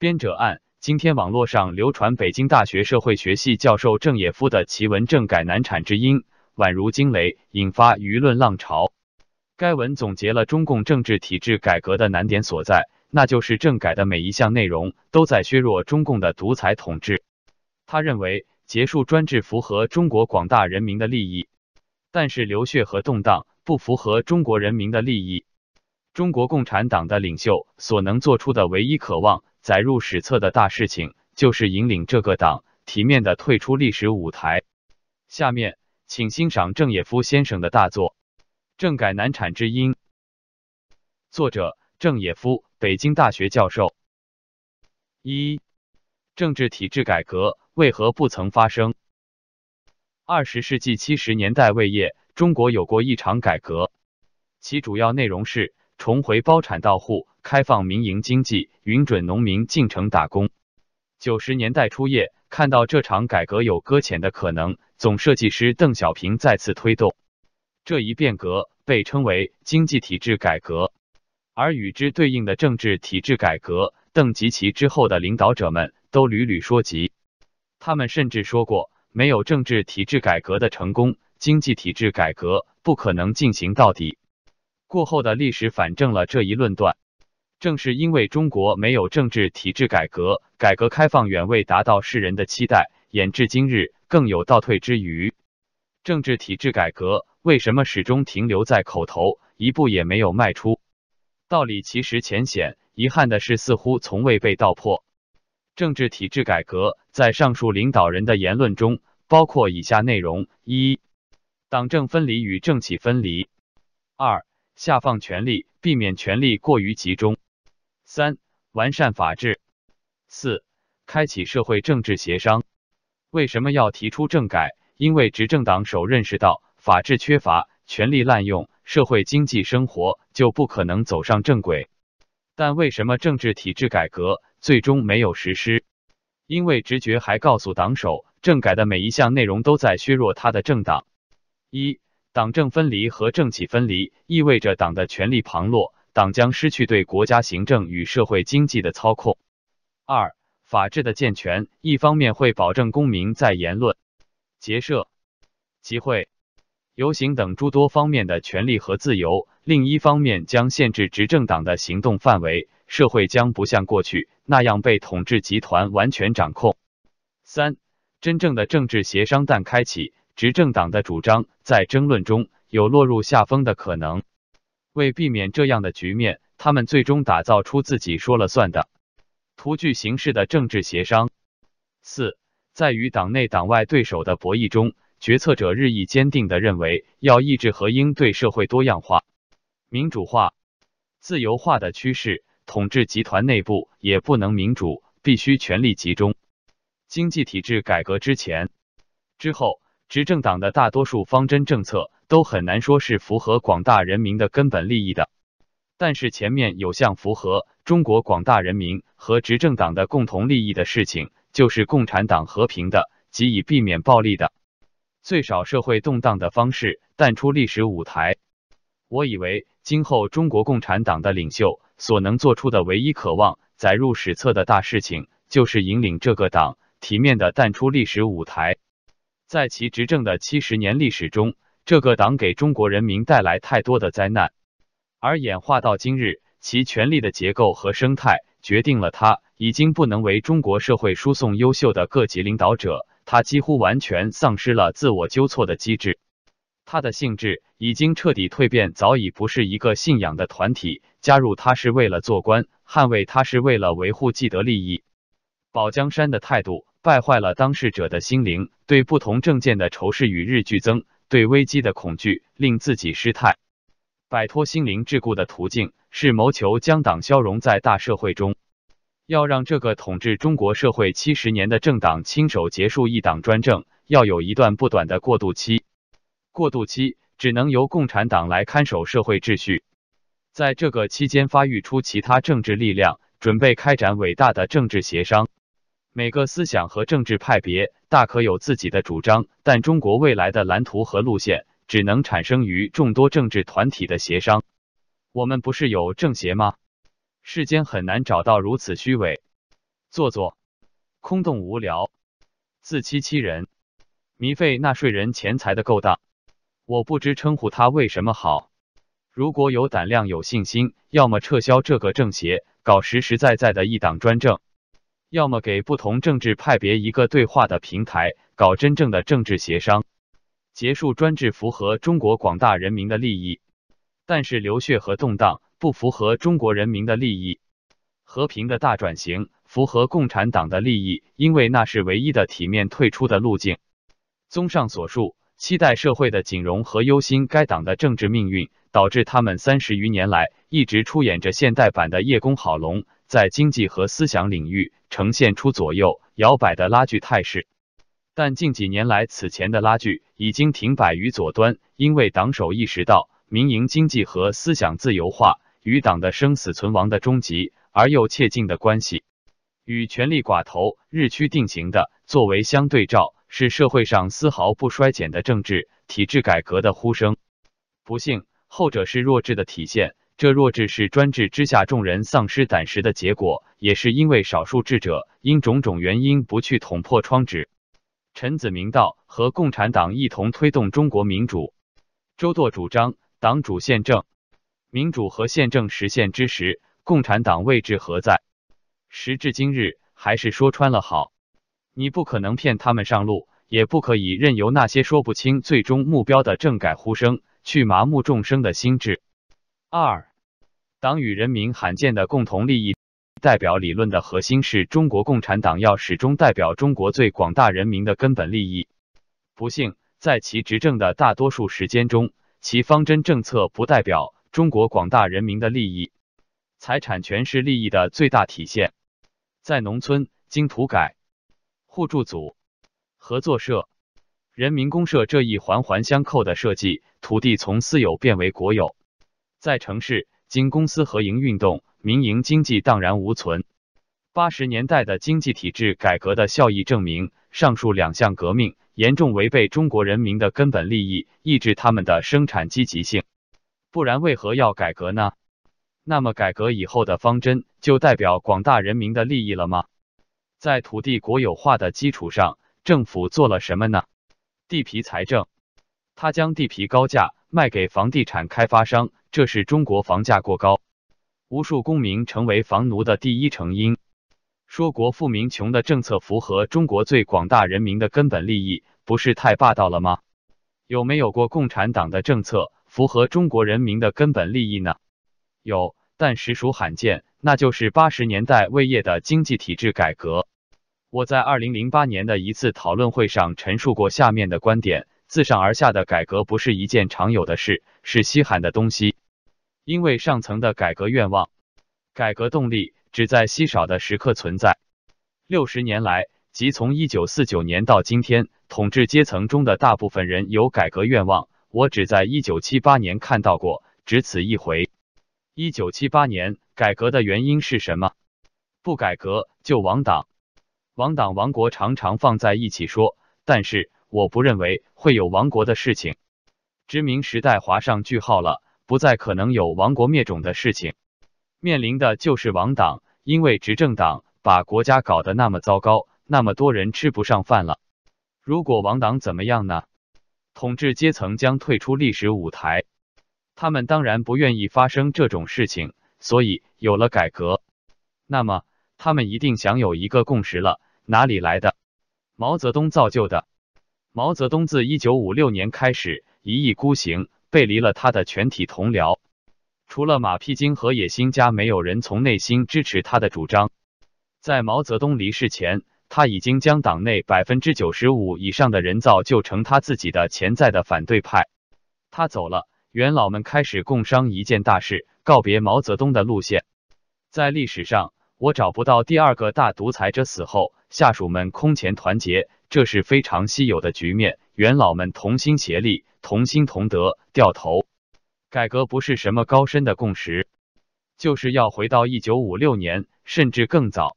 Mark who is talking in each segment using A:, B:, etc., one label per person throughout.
A: 编者按：今天网络上流传北京大学社会学系教授郑也夫的奇文政改难产之因，宛如惊雷，引发舆论浪潮。该文总结了中共政治体制改革的难点所在，那就是政改的每一项内容都在削弱中共的独裁统治。他认为，结束专制符合中国广大人民的利益，但是流血和动荡不符合中国人民的利益。中国共产党的领袖所能做出的唯一渴望。载入史册的大事情，就是引领这个党体面的退出历史舞台。下面，请欣赏郑也夫先生的大作《政改难产之因》。作者：郑也夫，北京大学教授。一、政治体制改革为何不曾发生？二十世纪七十年代未叶，中国有过一场改革，其主要内容是重回包产到户。开放民营经济，允准农民进城打工。九十年代初叶，看到这场改革有搁浅的可能，总设计师邓小平再次推动这一变革，被称为经济体制改革。而与之对应的政治体制改革，邓及其之后的领导者们都屡屡说及。他们甚至说过，没有政治体制改革的成功，经济体制改革不可能进行到底。过后的历史反证了这一论断。正是因为中国没有政治体制改革，改革开放远未达到世人的期待，演至今日更有倒退之余。政治体制改革为什么始终停留在口头，一步也没有迈出？道理其实浅显，遗憾的是似乎从未被道破。政治体制改革在上述领导人的言论中包括以下内容：一、党政分离与政企分离；二、下放权力，避免权力过于集中。三、完善法治；四、开启社会政治协商。为什么要提出政改？因为执政党首认识到法治缺乏、权力滥用，社会经济生活就不可能走上正轨。但为什么政治体制改革最终没有实施？因为直觉还告诉党首，政改的每一项内容都在削弱他的政党。一、党政分离和政企分离意味着党的权力旁落。党将失去对国家行政与社会经济的操控。二、法治的健全，一方面会保证公民在言论、结社、集会、游行等诸多方面的权利和自由；另一方面将限制执政党的行动范围，社会将不像过去那样被统治集团完全掌控。三、真正的政治协商但开启，执政党的主张在争论中有落入下风的可能。为避免这样的局面，他们最终打造出自己说了算的图具形式的政治协商。四，在与党内党外对手的博弈中，决策者日益坚定地认为，要抑制和应对社会多样化、民主化、自由化的趋势，统治集团内部也不能民主，必须权力集中。经济体制改革之前、之后，执政党的大多数方针政策。都很难说是符合广大人民的根本利益的，但是前面有项符合中国广大人民和执政党的共同利益的事情，就是共产党和平的及以避免暴力的最少社会动荡的方式淡出历史舞台。我以为今后中国共产党的领袖所能做出的唯一渴望载入史册的大事情，就是引领这个党体面的淡出历史舞台。在其执政的七十年历史中。这个党给中国人民带来太多的灾难，而演化到今日，其权力的结构和生态决定了他已经不能为中国社会输送优秀的各级领导者，他几乎完全丧失了自我纠错的机制，他的性质已经彻底蜕变，早已不是一个信仰的团体，加入他是为了做官，捍卫他是为了维护既得利益，保江山的态度败坏了当事者的心灵，对不同政见的仇视与日俱增。对危机的恐惧令自己失态，摆脱心灵桎梏的途径是谋求将党消融在大社会中。要让这个统治中国社会七十年的政党亲手结束一党专政，要有一段不短的过渡期。过渡期只能由共产党来看守社会秩序，在这个期间发育出其他政治力量，准备开展伟大的政治协商。每个思想和政治派别大可有自己的主张，但中国未来的蓝图和路线只能产生于众多政治团体的协商。我们不是有政协吗？世间很难找到如此虚伪、做作、空洞无聊、自欺欺人、糜费纳税人钱财的勾当。我不知称呼他为什么好。如果有胆量、有信心，要么撤销这个政协，搞实实在在的一党专政；要么给不同政治派别一个对话的平台，搞真正的政治协商，结束专制，符合中国广大人民的利益。但是流血和动荡不符合中国人民的利益，和平的大转型符合共产党的利益，因为那是唯一的体面退出的路径。综上所述。期待社会的景荣和忧心该党的政治命运，导致他们三十余年来一直出演着现代版的叶公好龙，在经济和思想领域呈现出左右摇摆的拉锯态势。但近几年来，此前的拉锯已经停摆于左端，因为党首意识到民营经济和思想自由化与党的生死存亡的终极而又切近的关系，与权力寡头日趋定型的作为相对照。是社会上丝毫不衰减的政治体制改革的呼声。不幸，后者是弱智的体现。这弱智是专制之下众人丧失胆识的结果，也是因为少数智者因种种原因不去捅破窗纸。陈子明道和共产党一同推动中国民主。周舵主张党主宪政，民主和宪政实现之时，共产党位置何在？时至今日，还是说穿了好。你不可能骗他们上路，也不可以任由那些说不清最终目标的政改呼声去麻木众生的心智。二，党与人民罕见的共同利益代表理论的核心是中国共产党要始终代表中国最广大人民的根本利益。不幸，在其执政的大多数时间中，其方针政策不代表中国广大人民的利益。财产权是利益的最大体现，在农村经土改。互助组、合作社、人民公社这一环环相扣的设计，土地从私有变为国有。在城市，经公私合营运动，民营经济荡然无存。八十年代的经济体制改革的效益证明，上述两项革命严重违背中国人民的根本利益，抑制他们的生产积极性。不然，为何要改革呢？那么，改革以后的方针就代表广大人民的利益了吗？在土地国有化的基础上，政府做了什么呢？地皮财政，他将地皮高价卖给房地产开发商，这是中国房价过高，无数公民成为房奴的第一成因。说国富民穷的政策符合中国最广大人民的根本利益，不是太霸道了吗？有没有过共产党的政策符合中国人民的根本利益呢？有，但实属罕见。那就是八十年代魏业的经济体制改革。我在二零零八年的一次讨论会上陈述过下面的观点：自上而下的改革不是一件常有的事，是稀罕的东西。因为上层的改革愿望、改革动力只在稀少的时刻存在。六十年来，即从一九四九年到今天，统治阶层中的大部分人有改革愿望，我只在一九七八年看到过，只此一回。一九七八年改革的原因是什么？不改革就亡党。亡党亡国常常放在一起说，但是我不认为会有亡国的事情。殖民时代划上句号了，不再可能有亡国灭种的事情。面临的就是亡党，因为执政党把国家搞得那么糟糕，那么多人吃不上饭了。如果亡党怎么样呢？统治阶层将退出历史舞台，他们当然不愿意发生这种事情，所以有了改革。那么他们一定享有一个共识了。哪里来的？毛泽东造就的。毛泽东自一九五六年开始一意孤行，背离了他的全体同僚，除了马屁精和野心家，没有人从内心支持他的主张。在毛泽东离世前，他已经将党内百分之九十五以上的人造就成他自己的潜在的反对派。他走了，元老们开始共商一件大事，告别毛泽东的路线。在历史上，我找不到第二个大独裁者死后。下属们空前团结，这是非常稀有的局面。元老们同心协力，同心同德，掉头改革不是什么高深的共识，就是要回到一九五六年，甚至更早。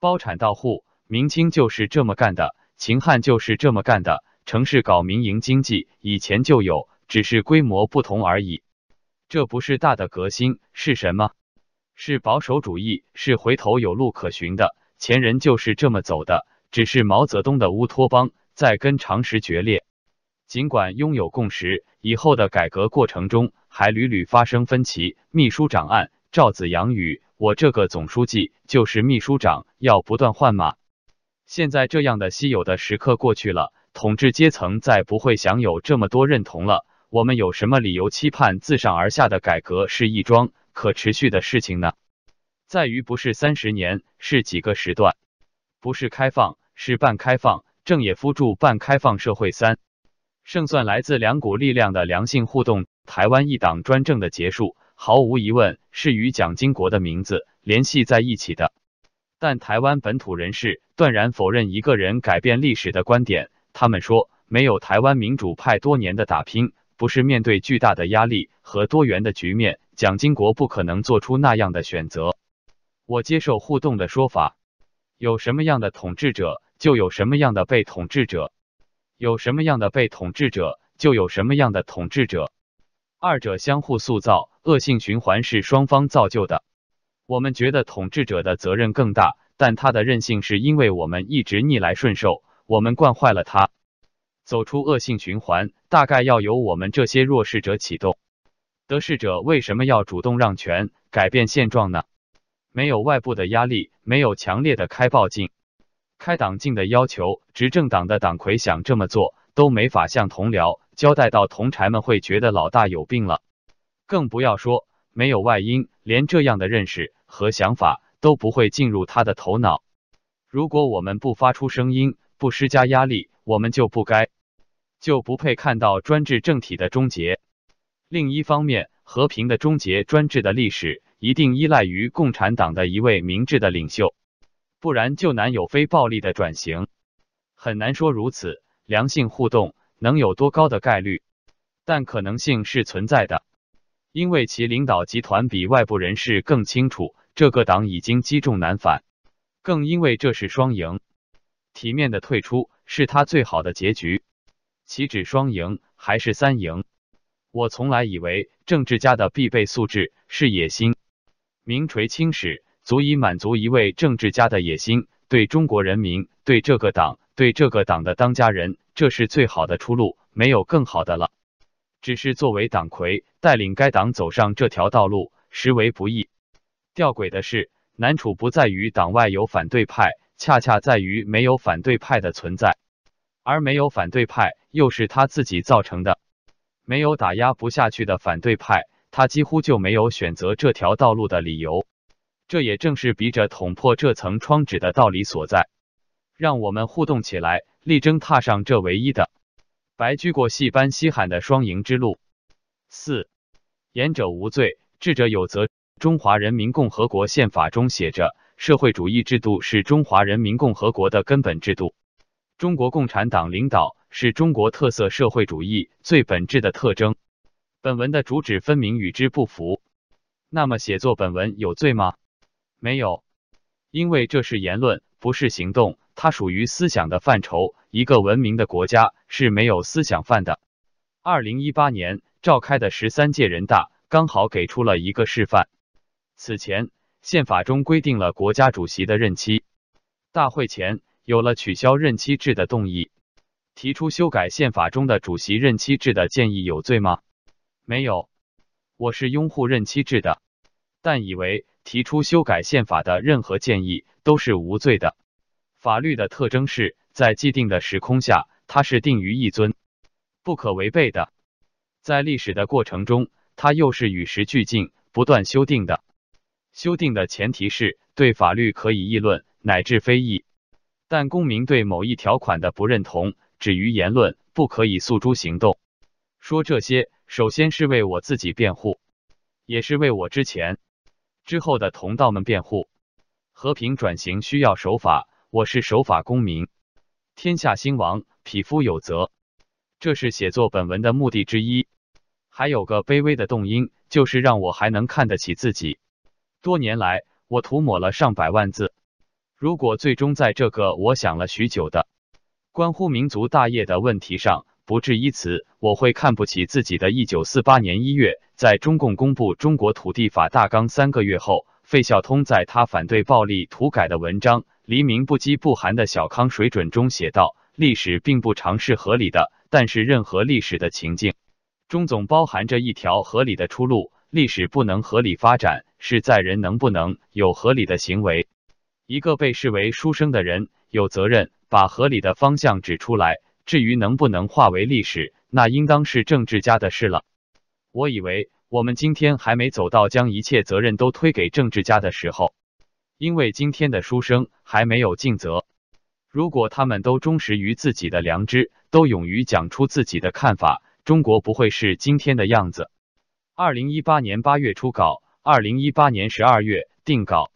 A: 包产到户，明清就是这么干的，秦汉就是这么干的。城市搞民营经济，以前就有，只是规模不同而已。这不是大的革新，是什么？是保守主义，是回头有路可循的。前人就是这么走的，只是毛泽东的乌托邦在跟常识决裂。尽管拥有共识，以后的改革过程中还屡屡发生分歧。秘书长案，赵子阳与：“我这个总书记就是秘书长，要不断换马。”现在这样的稀有的时刻过去了，统治阶层再不会享有这么多认同了。我们有什么理由期盼自上而下的改革是一桩可持续的事情呢？在于不是三十年，是几个时段；不是开放，是半开放。郑也夫著《半开放社会三》，胜算来自两股力量的良性互动。台湾一党专政的结束，毫无疑问是与蒋经国的名字联系在一起的。但台湾本土人士断然否认一个人改变历史的观点。他们说，没有台湾民主派多年的打拼，不是面对巨大的压力和多元的局面，蒋经国不可能做出那样的选择。我接受互动的说法，有什么样的统治者，就有什么样的被统治者；有什么样的被统治者，就有什么样的统治者。二者相互塑造，恶性循环是双方造就的。我们觉得统治者的责任更大，但他的任性是因为我们一直逆来顺受，我们惯坏了他。走出恶性循环，大概要由我们这些弱势者启动。得势者为什么要主动让权，改变现状呢？没有外部的压力，没有强烈的开报镜、开党禁的要求，执政党的党魁想这么做都没法向同僚交代，到同柴们会觉得老大有病了。更不要说没有外因，连这样的认识和想法都不会进入他的头脑。如果我们不发出声音，不施加压力，我们就不该，就不配看到专制政体的终结。另一方面，和平的终结专制的历史。一定依赖于共产党的一位明智的领袖，不然就难有非暴力的转型。很难说如此，良性互动能有多高的概率？但可能性是存在的，因为其领导集团比外部人士更清楚这个党已经积重难返，更因为这是双赢，体面的退出是他最好的结局。岂止双赢，还是三赢？我从来以为政治家的必备素质是野心。名垂青史，足以满足一位政治家的野心。对中国人民，对这个党，对这个党的当家人，这是最好的出路，没有更好的了。只是作为党魁，带领该党走上这条道路，实为不易。吊诡的是，难处不在于党外有反对派，恰恰在于没有反对派的存在，而没有反对派，又是他自己造成的。没有打压不下去的反对派。他几乎就没有选择这条道路的理由，这也正是逼着捅破这层窗纸的道理所在。让我们互动起来，力争踏上这唯一的白驹过隙般稀罕的双赢之路。四，言者无罪，智者有责。中华人民共和国宪法中写着，社会主义制度是中华人民共和国的根本制度。中国共产党领导是中国特色社会主义最本质的特征。本文的主旨分明与之不符，那么写作本文有罪吗？没有，因为这是言论，不是行动，它属于思想的范畴。一个文明的国家是没有思想犯的。二零一八年召开的十三届人大刚好给出了一个示范。此前，宪法中规定了国家主席的任期，大会前有了取消任期制的动议，提出修改宪法中的主席任期制的建议有罪吗？没有，我是拥护任期制的，但以为提出修改宪法的任何建议都是无罪的。法律的特征是在既定的时空下，它是定于一尊，不可违背的；在历史的过程中，它又是与时俱进、不断修订的。修订的前提是对法律可以议论乃至非议，但公民对某一条款的不认同止于言论，不可以诉诸行动。说这些。首先是为我自己辩护，也是为我之前、之后的同道们辩护。和平转型需要守法，我是守法公民。天下兴亡，匹夫有责，这是写作本文的目的之一。还有个卑微的动因，就是让我还能看得起自己。多年来，我涂抹了上百万字。如果最终在这个我想了许久的关乎民族大业的问题上，不至于此，我会看不起自己的。一九四八年一月，在中共公布《中国土地法大纲》三个月后，费孝通在他反对暴力土改的文章《黎明不饥不寒的小康水准中写道：“历史并不常是合理的，但是任何历史的情境中总包含着一条合理的出路。历史不能合理发展，是在人能不能有合理的行为。一个被视为书生的人有责任把合理的方向指出来。至于能不能化为历史，那应当是政治家的事了。我以为我们今天还没走到将一切责任都推给政治家的时候，因为今天的书生还没有尽责。如果他们都忠实于自己的良知，都勇于讲出自己的看法，中国不会是今天的样子。二零一八年八月初稿，二零一八年十二月定稿。